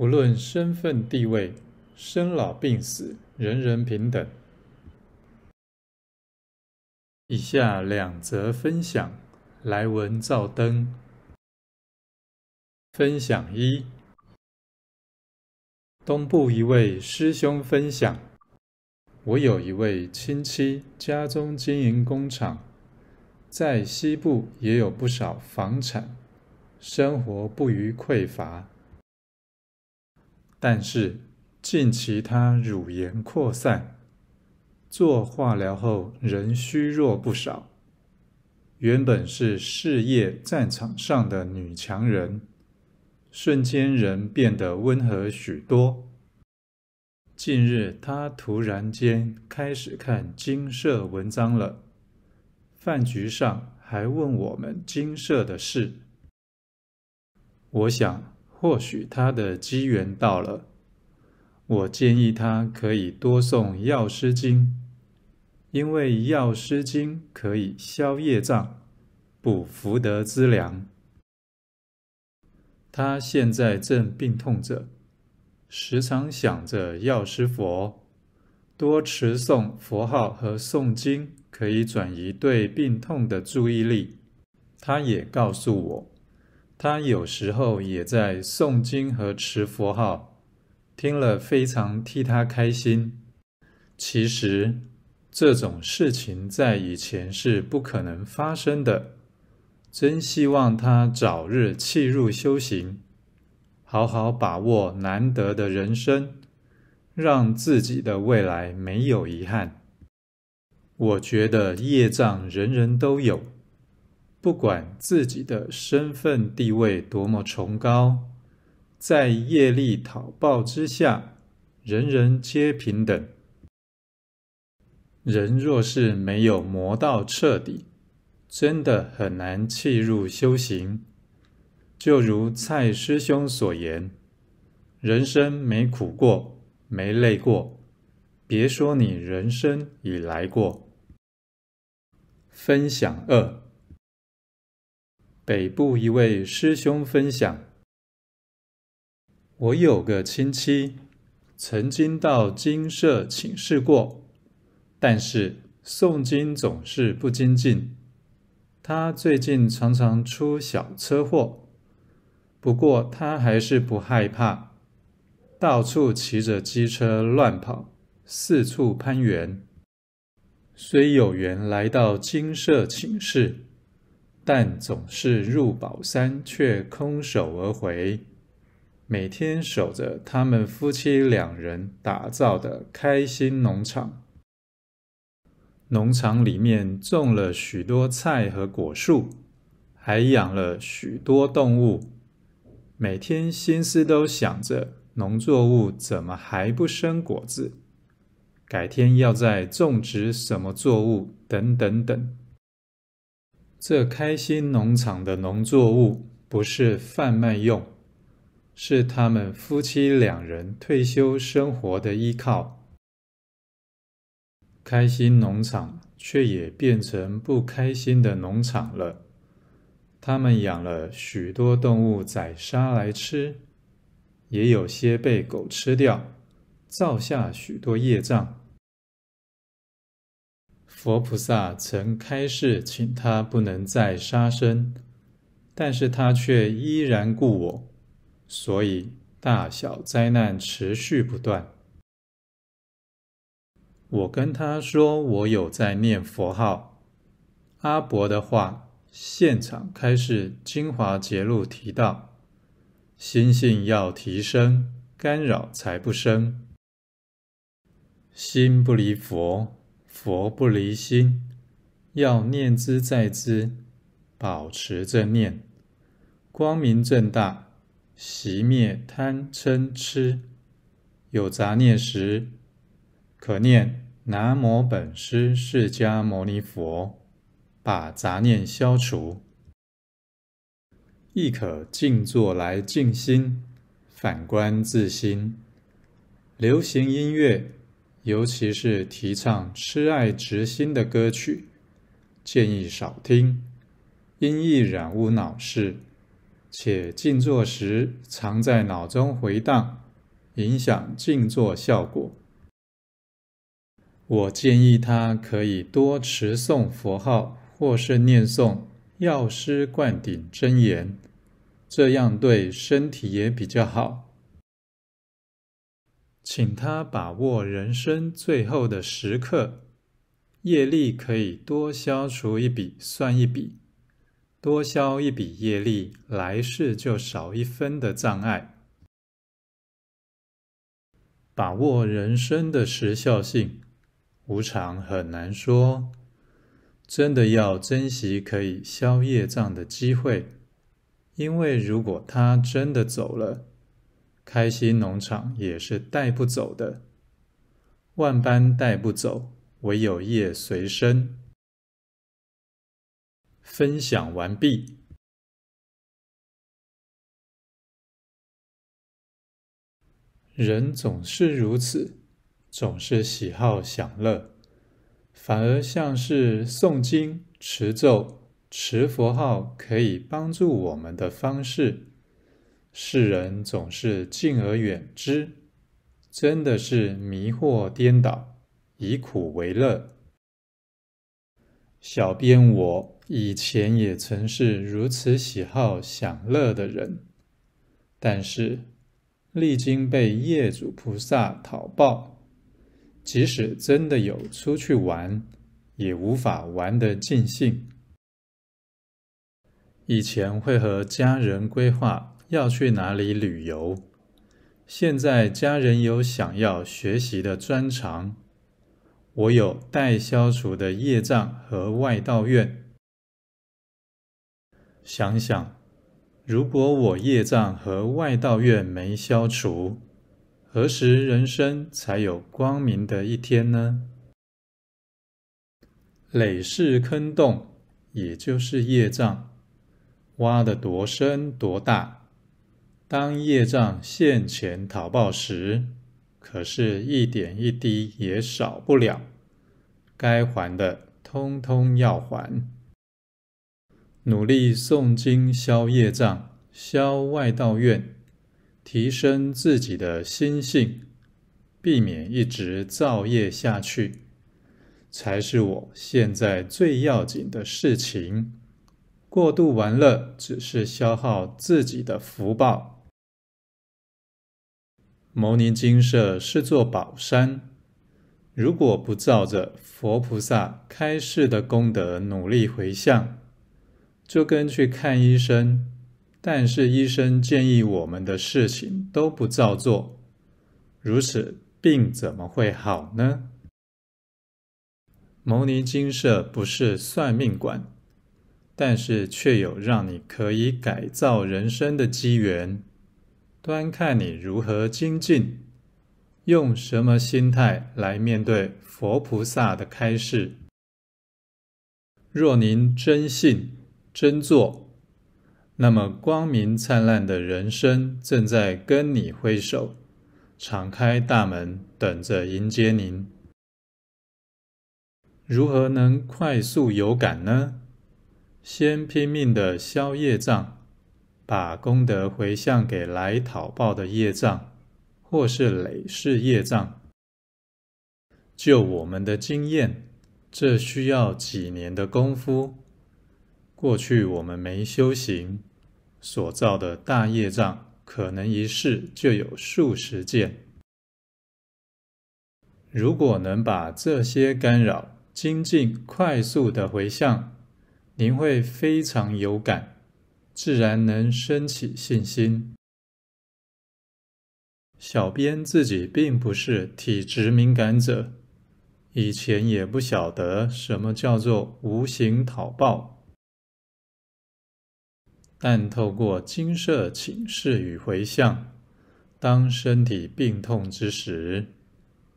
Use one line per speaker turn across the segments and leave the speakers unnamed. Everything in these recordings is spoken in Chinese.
无论身份地位、生老病死，人人平等。以下两则分享，来文照灯。分享一：东部一位师兄分享，我有一位亲戚，家中经营工厂，在西部也有不少房产，生活不虞匮乏。但是近期他乳炎扩散，做化疗后人虚弱不少。原本是事业战场上的女强人，瞬间人变得温和许多。近日他突然间开始看精舍文章了，饭局上还问我们精舍的事。我想。或许他的机缘到了，我建议他可以多诵药师经，因为药师经可以消业障、补福德资粮。他现在正病痛着，时常想着药师佛，多持诵佛号和诵经，可以转移对病痛的注意力。他也告诉我。他有时候也在诵经和持佛号，听了非常替他开心。其实这种事情在以前是不可能发生的。真希望他早日弃入修行，好好把握难得的人生，让自己的未来没有遗憾。我觉得业障人人都有。不管自己的身份地位多么崇高，在业力讨报之下，人人皆平等。人若是没有磨到彻底，真的很难契入修行。就如蔡师兄所言，人生没苦过，没累过，别说你人生已来过。分享二。北部一位师兄分享：我有个亲戚，曾经到精舍请示过，但是诵经总是不精进。他最近常常出小车祸，不过他还是不害怕，到处骑着机车乱跑，四处攀缘。虽有缘来到精舍请示。但总是入宝山，却空手而回。每天守着他们夫妻两人打造的开心农场，农场里面种了许多菜和果树，还养了许多动物。每天心思都想着农作物怎么还不生果子，改天要再种植什么作物，等等等。这开心农场的农作物不是贩卖用，是他们夫妻两人退休生活的依靠。开心农场却也变成不开心的农场了。他们养了许多动物宰杀来吃，也有些被狗吃掉，造下许多业障。佛菩萨曾开示，请他不能再杀生，但是他却依然故我，所以大小灾难持续不断。我跟他说，我有在念佛号。阿伯的话，现场开示精华节录提到，心性要提升，干扰才不生，心不离佛。佛不离心，要念兹在兹，保持正念，光明正大，熄灭贪嗔痴。有杂念时，可念南无本师释迦牟尼佛，把杂念消除。亦可静坐来静心，反观自心。流行音乐。尤其是提倡痴爱执心的歌曲，建议少听，因易染污脑识。且静坐时常在脑中回荡，影响静坐效果。我建议他可以多持诵佛号，或是念诵药师灌顶真言，这样对身体也比较好。请他把握人生最后的时刻，业力可以多消除一笔算一笔，多消一笔业力，来世就少一分的障碍。把握人生的时效性，无常很难说，真的要珍惜可以消业障的机会，因为如果他真的走了，开心农场也是带不走的，万般带不走，唯有业随身。分享完毕。人总是如此，总是喜好享乐，反而像是诵经、持咒、持佛号可以帮助我们的方式。世人总是敬而远之，真的是迷惑颠倒，以苦为乐。小编我以前也曾是如此喜好享乐的人，但是历经被业主菩萨讨报，即使真的有出去玩，也无法玩得尽兴。以前会和家人规划。要去哪里旅游？现在家人有想要学习的专长，我有待消除的业障和外道愿。想想，如果我业障和外道愿没消除，何时人生才有光明的一天呢？累世坑洞，也就是业障，挖得多深多大。当业障现前讨报时，可是一点一滴也少不了，该还的通通要还。努力诵经消业障，消外道怨，提升自己的心性，避免一直造业下去，才是我现在最要紧的事情。过度玩乐，只是消耗自己的福报。牟尼精舍是座宝山，如果不照着佛菩萨开示的功德努力回向，就跟去看医生，但是医生建议我们的事情都不照做，如此病怎么会好呢？牟尼精舍不是算命馆，但是却有让你可以改造人生的机缘。端看你如何精进，用什么心态来面对佛菩萨的开示。若您真信、真做，那么光明灿烂的人生正在跟你挥手，敞开大门等着迎接您。如何能快速有感呢？先拼命的消业障。把功德回向给来讨报的业障，或是累世业障。就我们的经验，这需要几年的功夫。过去我们没修行，所造的大业障，可能一世就有数十件。如果能把这些干扰精进快速的回向，您会非常有感。自然能升起信心。小编自己并不是体质敏感者，以前也不晓得什么叫做无形讨报，但透过金舍请示与回向，当身体病痛之时，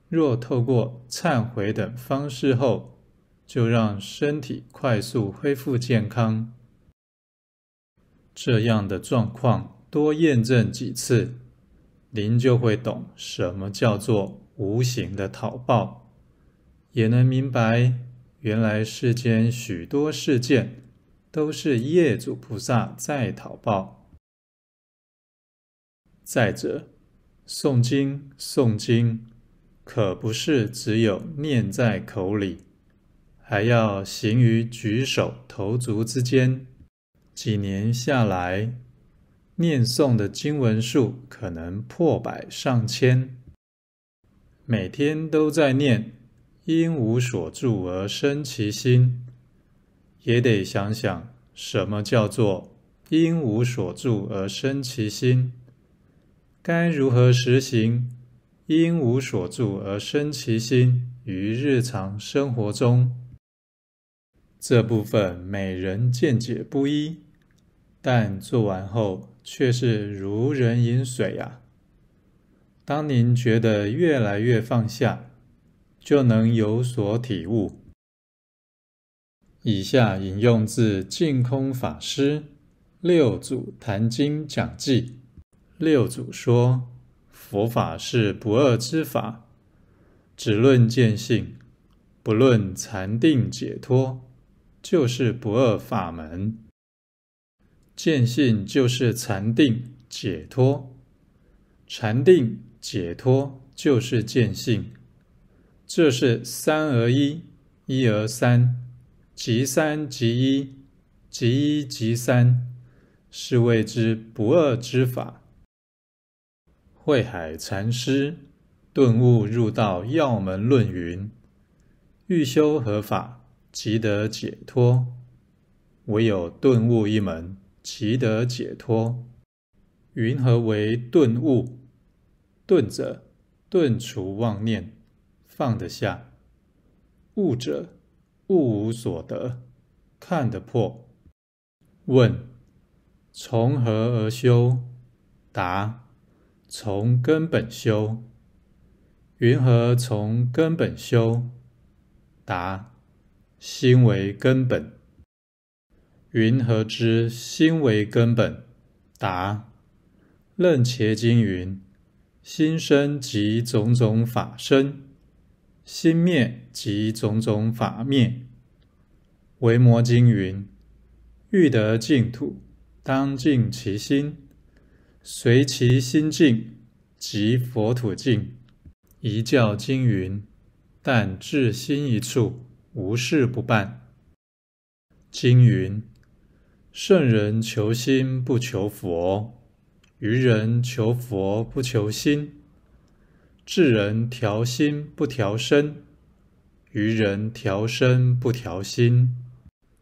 若透过忏悔等方式后，就让身体快速恢复健康。这样的状况多验证几次，您就会懂什么叫做无形的讨报，也能明白原来世间许多事件都是业主菩萨在讨报。再者，诵经诵经，可不是只有念在口里，还要行于举手投足之间。几年下来，念诵的经文数可能破百上千。每天都在念，应无所住而生其心，也得想想什么叫做应无所住而生其心。该如何实行“应无所住而生其心”于日常生活中？这部分每人见解不一，但做完后却是如人饮水啊！当您觉得越来越放下，就能有所体悟。以下引用自净空法师六祖坛经讲记。六祖说：“佛法是不二之法，只论见性，不论禅定解脱，就是不二法门。见性就是禅定解脱，禅定解脱就是见性，这是三而一，一而三，即三即一，即一即三，是谓之不二之法。”慧海禅师顿悟入道要门论云：“欲修何法，即得解脱。唯有顿悟一门，即得解脱。云何为顿悟？顿者，顿除妄念，放得下；悟者，悟无所得，看得破。问：从何而修？答。从根本修，云何从根本修？答：心为根本。云何知心为根本？答：楞伽经云：心生即种种法生，心灭即种种法灭。维摩经云：欲得净土，当净其心。随其心净，即佛土净。一教经云：但至心一处，无事不办。经云：圣人求心不求佛，愚人求佛不求心。智人调心不调身，愚人调身不调心。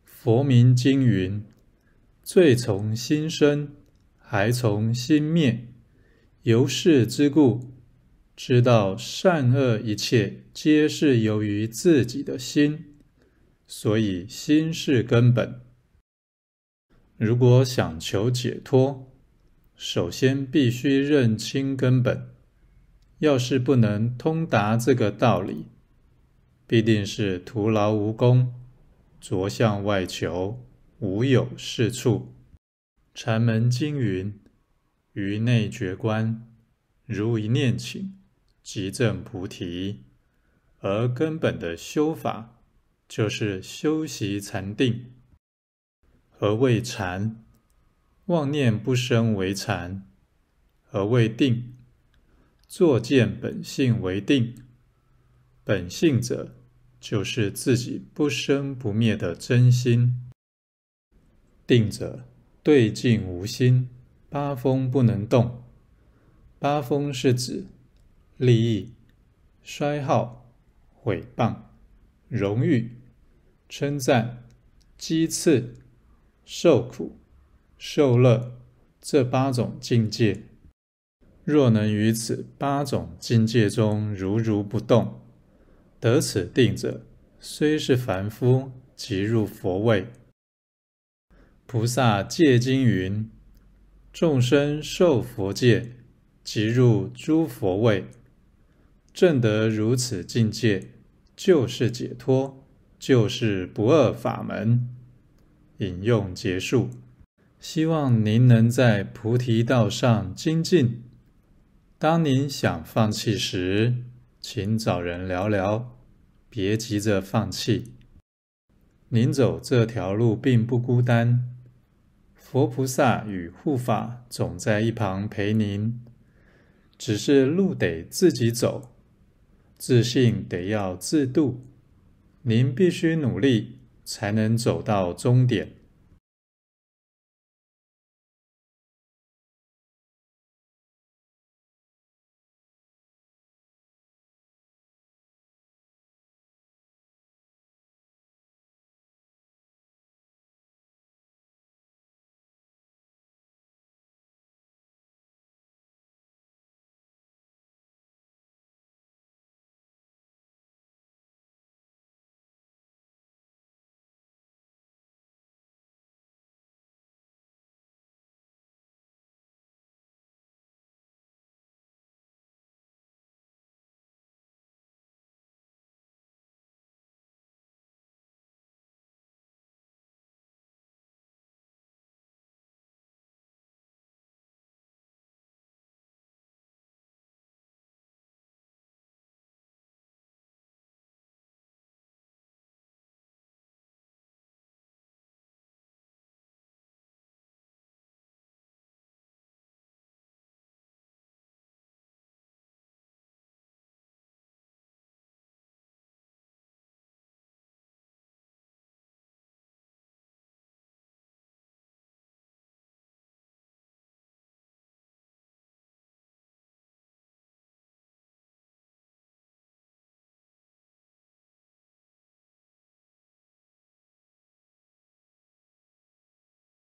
佛名经云：罪从心生。还从心灭，由是之故，知道善恶一切皆是由于自己的心，所以心是根本。如果想求解脱，首先必须认清根本。要是不能通达这个道理，必定是徒劳无功，着向外求，无有是处。禅门经云：“于内觉观，如一念顷，即证菩提。”而根本的修法，就是修习禅定。何谓禅？妄念不生为禅。何谓定？作见本性为定。本性者，就是自己不生不灭的真心。定者。对境无心，八风不能动。八风是指利益、衰耗、毁谤、荣誉、称赞、讥刺、受苦、受乐这八种境界。若能于此八种境界中如如不动，得此定者，虽是凡夫，即入佛位。菩萨戒经云：“众生受佛戒，即入诸佛位。”证得如此境界，就是解脱，就是不二法门。引用结束。希望您能在菩提道上精进。当您想放弃时，请找人聊聊，别急着放弃。您走这条路并不孤单。佛菩萨与护法总在一旁陪您，只是路得自己走，自信得要自度。您必须努力，才能走到终点。